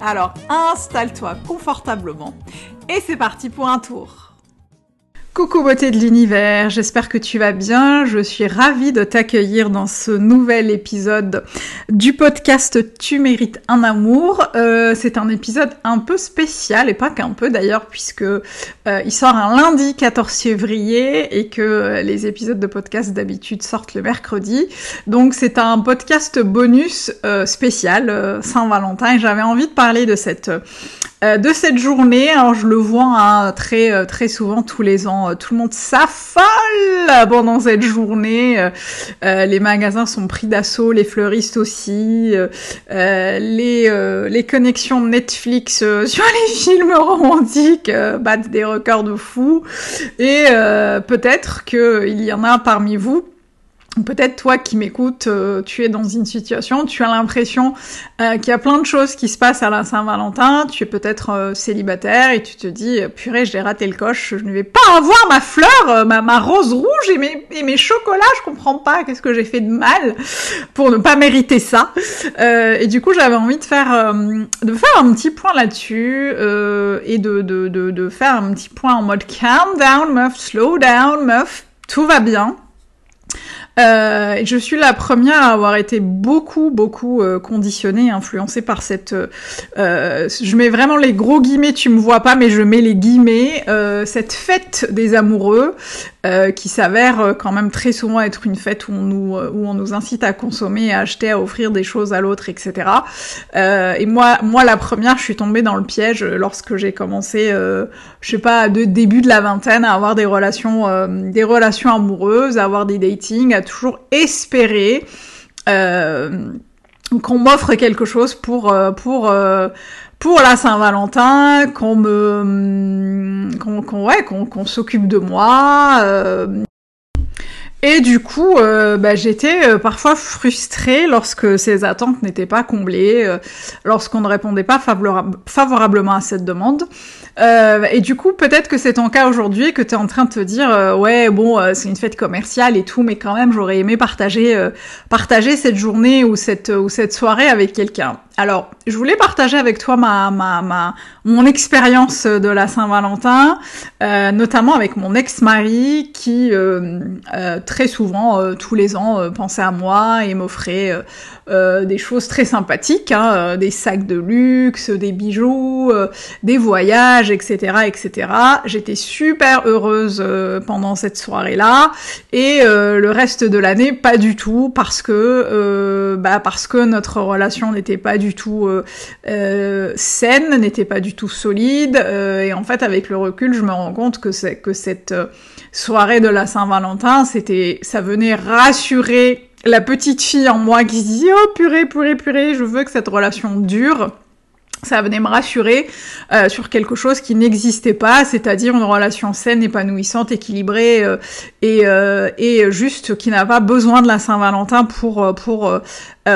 Alors installe-toi confortablement et c'est parti pour un tour. Coucou beauté de l'univers, j'espère que tu vas bien. Je suis ravie de t'accueillir dans ce nouvel épisode du podcast Tu mérites un amour. Euh, c'est un épisode un peu spécial et pas qu'un peu d'ailleurs puisque euh, il sort un lundi 14 février et que les épisodes de podcast d'habitude sortent le mercredi. Donc c'est un podcast bonus euh, spécial Saint-Valentin j'avais envie de parler de cette journée. Alors je le vois hein, très souvent tous les ans euh, tout le monde s'affole pendant cette journée. Euh, euh, les magasins sont pris d'assaut, les fleuristes aussi, les, les connexions Netflix sur les films romantiques battent des records de fou. Et peut-être qu'il y en a parmi vous Peut-être toi qui m'écoutes, euh, tu es dans une situation, tu as l'impression euh, qu'il y a plein de choses qui se passent à la Saint-Valentin, tu es peut-être euh, célibataire et tu te dis purée j'ai raté le coche, je ne vais pas avoir ma fleur, ma, rose rouge et mes, chocolats, je comprends pas qu'est-ce que j'ai fait de mal pour ne pas mériter ça. et du coup j'avais envie de faire de faire un petit point là-dessus et de, de faire un petit point en mode calm down meuf, slow down meuf, tout va bien. Euh, je suis la première à avoir été beaucoup, beaucoup euh, conditionnée, influencée par cette... Euh, je mets vraiment les gros guillemets, tu me vois pas, mais je mets les guillemets. Cette fête des amoureux, qui s'avère quand même très souvent être une fête où on nous, où on nous incite à consommer, à acheter, à offrir des choses à l'autre, etc. et moi, moi, la première, je suis tombée dans le piège lorsque j'ai commencé, je sais pas, de début de la vingtaine, à avoir des relations, des relations amoureuses, à avoir des datings, à toujours espérer euh, qu'on m'offre quelque chose pour euh, euh, pour la Saint-Valentin, qu'on me qu'on ouais qu'on s'occupe de moi. Et du coup, bah, j'étais parfois frustrée lorsque ces attentes n'étaient pas comblées, lorsqu'on ne répondait pas favorablement à cette demande. Euh, et du coup, peut-être que c'est ton cas aujourd'hui, que tu es en train de te dire, euh, ouais, bon, euh, c'est une fête commerciale et tout, mais quand même, j'aurais aimé partager, partager cette journée ou cette, ou cette soirée avec quelqu'un. Alors, je voulais partager avec toi ma, ma, ma mon expérience de la Saint-Valentin, euh, notamment avec mon ex-mari qui euh, euh, très souvent, tous les ans, pensait à moi et m'offrait des choses très sympathiques, hein, des sacs de luxe, des bijoux, des voyages, etc., etc. J'étais super heureuse pendant cette soirée-là et le reste de l'année pas du tout parce que bah parce que notre relation n'était pas du tout euh, euh, saine, n'était pas du tout solide. Euh, et en fait, avec le recul, je me rends compte que, que cette soirée de la Saint-Valentin, c'était, ça venait rassurer la petite fille en moi qui se dit oh purée, purée, purée, je veux que cette relation dure ça venait me rassurer euh, sur quelque chose qui n'existait pas, c'est-à-dire une relation saine, épanouissante, équilibrée euh, et, euh, et juste qui n'a pas besoin de la Saint-Valentin pour pour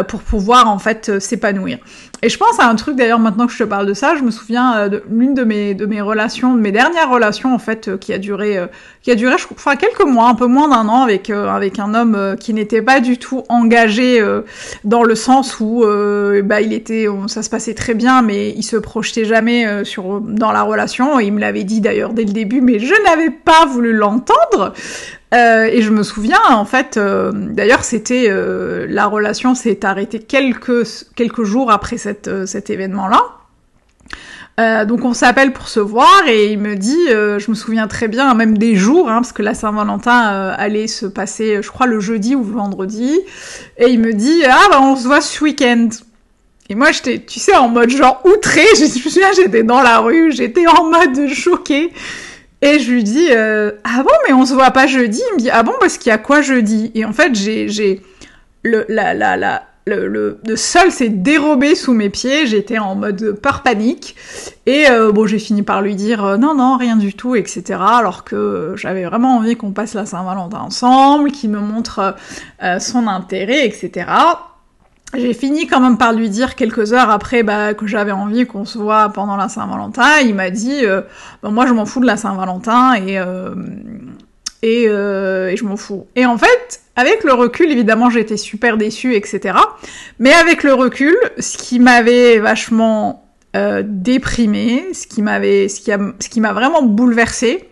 pour pouvoir en fait s'épanouir. Et je pense à un truc d'ailleurs maintenant que je te parle de ça, je me souviens de l'une de mes de mes relations, de mes dernières relations en fait qui a duré qui a duré je crois quelques mois, un peu moins d'un an avec avec un homme qui n'était pas du tout engagé dans le sens où bah il était ça se passait très bien mais il se projetait jamais euh, sur dans la relation. Il me l'avait dit d'ailleurs dès le début, mais je n'avais pas voulu l'entendre. Euh, et je me souviens, en fait, euh, d'ailleurs, c'était la relation s'est arrêtée quelques quelques jours après cet événement-là. donc on s'appelle pour se voir et il me dit, je me souviens très bien, même des jours, hein, parce que la Saint-Valentin allait se passer, je crois le jeudi ou le vendredi, et il me dit, ah bah on se voit ce week-end. Et moi, j'étais, tu sais, en mode genre outré. Je me souviens, j'étais dans la rue, j'étais en mode choquée. Et je lui dis, euh, ah bon, mais on se voit pas jeudi? Il me dit, ah bon, parce qu'il y a quoi jeudi? Et en fait, j'ai, le, la, la, la, le, le, sol s'est dérobé sous mes pieds, j'étais en mode peur panique, et euh, bon j'ai fini par lui dire euh, non non rien du tout etc. Alors que j'avais vraiment envie qu'on passe la Saint-Valentin ensemble, qu'il me montre son intérêt etc. J'ai fini quand même par lui dire quelques heures après bah, que j'avais envie qu'on se voit pendant la Saint-Valentin. Il m'a dit bah, moi je m'en fous de la Saint-Valentin et et, et je m'en fous. Et en fait avec le recul, évidemment, j'étais super déçue, etc. Mais avec le recul, ce qui m'avait vachement euh, déprimé, ce qui m'avait, qui ce qui m'a vraiment bouleversée,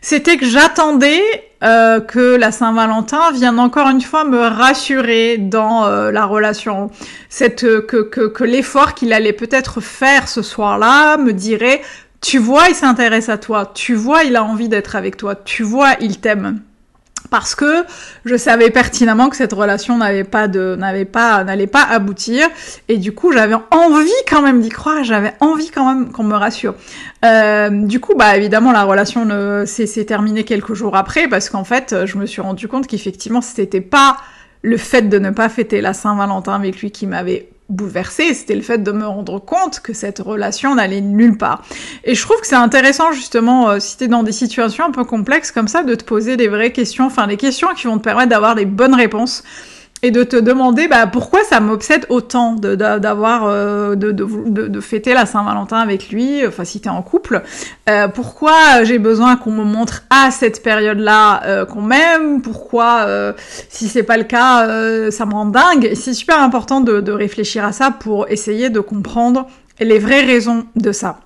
c'était que j'attendais euh, que la Saint-Valentin vienne encore une fois me rassurer dans euh, la relation, cette que que, que l'effort qu'il allait peut-être faire ce soir-là me dirait, tu vois, il s'intéresse à toi, tu vois, il a envie d'être avec toi, tu vois, il t'aime parce que je savais pertinemment que cette relation n'avait pas de n'avait pas n'allait pas aboutir. Et du coup j'avais envie quand même d'y croire j'avais envie quand même qu'on me rassure. Euh, du coup bah évidemment la relation s'est terminée quelques jours après parce qu'en fait je me suis rendu compte qu'effectivement c'était pas le fait de ne pas fêter la Saint-Valentin avec lui qui m'avait bouleversée, c'était le fait de me rendre compte que cette relation n'allait nulle part. Et je trouve que c'est intéressant justement, euh, si t'es dans des situations un peu complexes comme ça, de te poser des vraies questions, enfin des questions qui vont te permettre d'avoir les bonnes réponses et de te demander bah, pourquoi ça m'obsède autant de, d'avoir euh, de, de, de, fêter la Saint-Valentin avec lui, enfin si t'es en couple, euh, pourquoi j'ai besoin qu'on me montre à cette période-là euh, qu'on m'aime, pourquoi euh, si c'est pas le cas euh, ça me rend dingue? C'est super important de, de réfléchir à ça pour essayer de comprendre les vraies raisons de ça.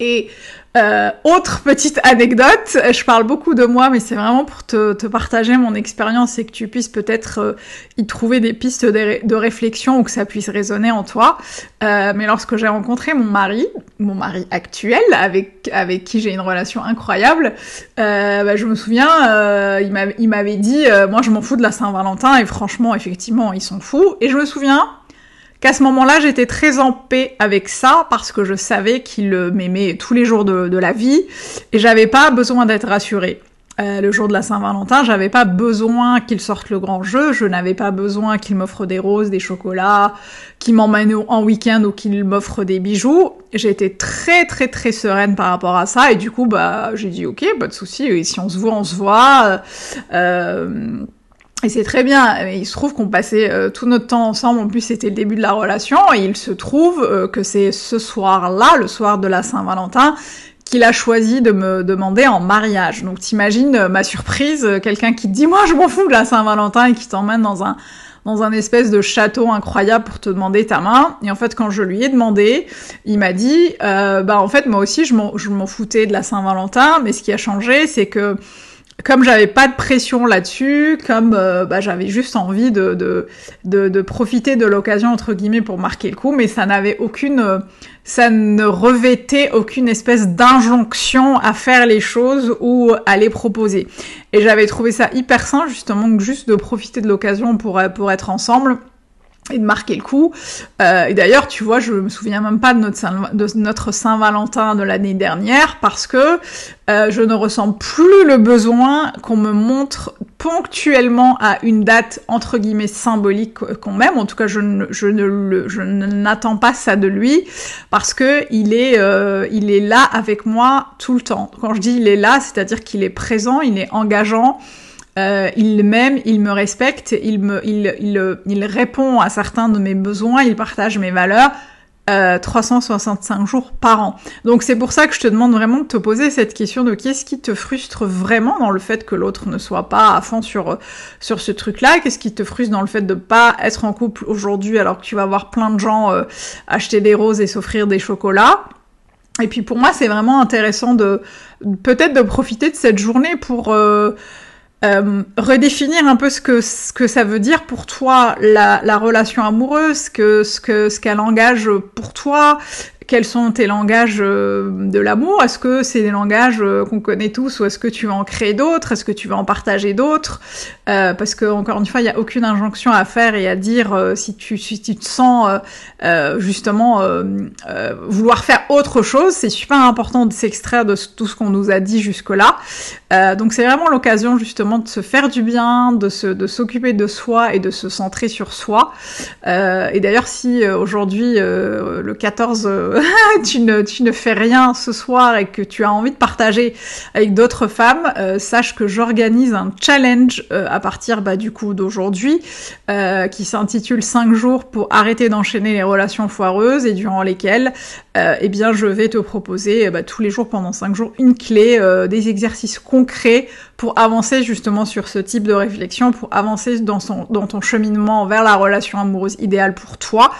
Et euh, autre petite anecdote, je parle beaucoup de moi, mais c'est vraiment pour te, te, partager mon expérience et que tu puisses peut-être euh, y trouver des pistes de, réflexion ou que ça puisse résonner en toi. Euh, mais lorsque j'ai rencontré mon mari, mon mari actuel, avec, avec qui j'ai une relation incroyable, euh, bah, je me souviens, euh, il m'avait dit, moi je m'en fous de la Saint-Valentin et franchement, effectivement, ils sont fous. Et je me souviens, qu'à ce moment-là, j'étais très en paix avec ça parce que je savais qu'il m'aimait tous les jours de, la vie et j'avais pas besoin d'être rassurée. Euh, le jour de la Saint-Valentin, j'avais pas besoin qu'il sorte le grand jeu, je n'avais pas besoin qu'il m'offre des roses, des chocolats, qu'il m'emmène en week-end ou qu'il m'offre des bijoux. J'étais très très très sereine par rapport à ça et du coup bah j'ai dit ok, pas de souci, si on se voit, on se voit. Euh, et c'est très bien, il se trouve qu'on passait euh, tout notre temps ensemble, en plus c'était le début de la relation, et il se trouve euh, que c'est ce soir-là, le soir de la Saint-Valentin, qu'il a choisi de me demander en mariage. Donc t'imagines euh, ma surprise, quelqu'un qui te dit « moi je m'en fous de la Saint-Valentin » et qui t'emmène dans un dans un espèce de château incroyable pour te demander ta main. Et en fait, quand je lui ai demandé, il m'a dit, bah en fait, moi aussi, je m'en foutais de la Saint-Valentin, mais ce qui a changé, c'est que comme j'avais pas de pression là-dessus, comme euh, bah, j'avais juste envie de, de, de, profiter de l'occasion entre guillemets pour marquer le coup, mais ça n'avait aucune, euh, ça ne revêtait aucune espèce d'injonction à faire les choses ou à les proposer. Et j'avais trouvé ça hyper sain justement juste de profiter de l'occasion pour pour être ensemble et de marquer le coup. Euh, et d'ailleurs, tu vois, je me souviens même pas de notre Saint, Saint-Valentin de l'année dernière parce que euh, je ne ressens plus le besoin qu'on me montre ponctuellement à une date entre guillemets symbolique qu'on m'aime. En tout cas, je ne, je ne je n'attends pas ça de lui parce que il est, euh, il est là avec moi tout le temps. Quand je dis il est là, c'est-à-dire qu'il est présent, il est engageant. Euh, il m'aime, il me respecte, il, me, il, il, il, répond à certains de mes besoins, il partage mes valeurs. Euh, 365 jours par an. Donc c'est pour ça que je te demande vraiment de te poser cette question de qu'est-ce qui te frustre vraiment dans le fait que l'autre ne soit pas à fond sur sur ce truc-là, qu'est-ce qui te frustre dans le fait de pas être en couple aujourd'hui alors que tu vas voir plein de gens euh, acheter des roses et s'offrir des chocolats? Et puis pour moi c'est vraiment intéressant de peut-être de profiter de cette journée pour euh, euh, redéfinir un peu ce que ce que ça veut dire pour toi la, la relation amoureuse, que ce que ce qu'elle engage pour toi, quels sont tes langages euh, de l'amour? Est-ce que c'est des langages euh, qu'on connaît tous ou est-ce que tu vas en créer d'autres? Est-ce que tu vas en partager d'autres? Euh, Parce que encore une fois, il n'y a aucune injonction à faire et à dire si, tu, te sens justement vouloir faire autre chose. C'est super important de s'extraire de tout ce qu'on nous a dit jusque-là. donc c'est vraiment l'occasion justement de se faire du bien, de s'occuper de soi et de se centrer sur soi. et d'ailleurs, si aujourd'hui le 14 tu, ne, fais rien ce soir et que tu as envie de partager avec d'autres femmes, euh, sache que j'organise un challenge euh, à partir bah, du coup d'aujourd'hui euh, qui s'intitule 5 jours pour arrêter d'enchaîner les relations foireuses et durant lesquelles eh bien je vais te proposer bah, tous les jours pendant 5 jours une clé, des exercices concrets pour avancer justement sur ce type de réflexion, pour avancer dans, ton cheminement vers la relation amoureuse idéale pour toi.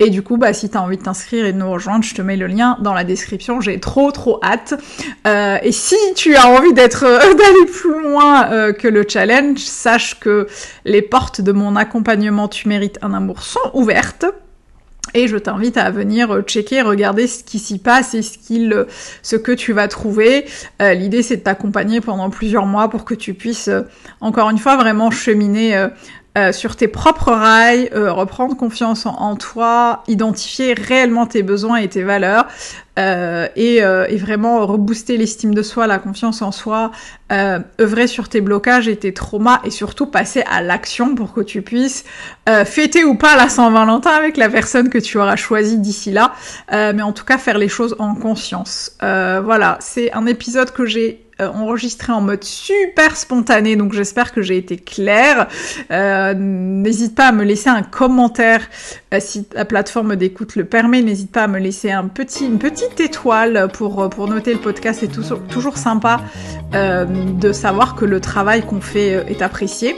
Et du coup, bah, si tu as envie de t'inscrire et de nous rejoindre, je te mets le lien dans la description. J'ai trop trop hâte. Euh, et si tu as envie d'être euh, d'aller plus loin euh, que le challenge, sache que les portes de mon accompagnement Tu mérites un amour sont ouvertes. Et je t'invite à venir euh, checker, regarder ce qui s'y passe et ce, qu'il, euh, ce que tu vas trouver. Euh, l'idée c'est de t'accompagner pendant plusieurs mois pour que tu puisses, encore une fois, vraiment cheminer sur tes propres rails, reprendre confiance en, toi, identifier réellement tes besoins et tes valeurs, euh, euh, et, vraiment rebooster l'estime de soi, la confiance en soi, euh, œuvrer sur tes blocages et tes traumas et surtout passer à l'action pour que tu puisses fêter ou pas la Saint-Valentin avec la personne que tu auras choisie d'ici là, mais en tout cas faire les choses en conscience. voilà, c'est un épisode que j'ai euh, enregistré en mode super spontané, donc j'espère que j'ai été claire. Euh, n'hésite pas à me laisser un commentaire euh, si la plateforme d'écoute le permet. N'hésite pas à me laisser une petite étoile pour, noter le podcast. C'est toujours sympa de savoir que le travail qu'on fait est apprécié.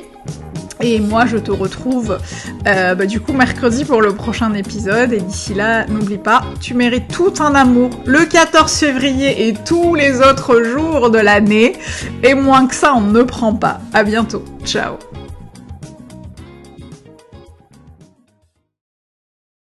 Et moi, je te retrouve euh, bah, du coup mercredi pour le prochain épisode. Et d'ici là, n'oublie pas, tu mérites tout un amour le 14 février et tous les autres jours de l'année. Et moins que ça, on ne prend pas. À bientôt. Ciao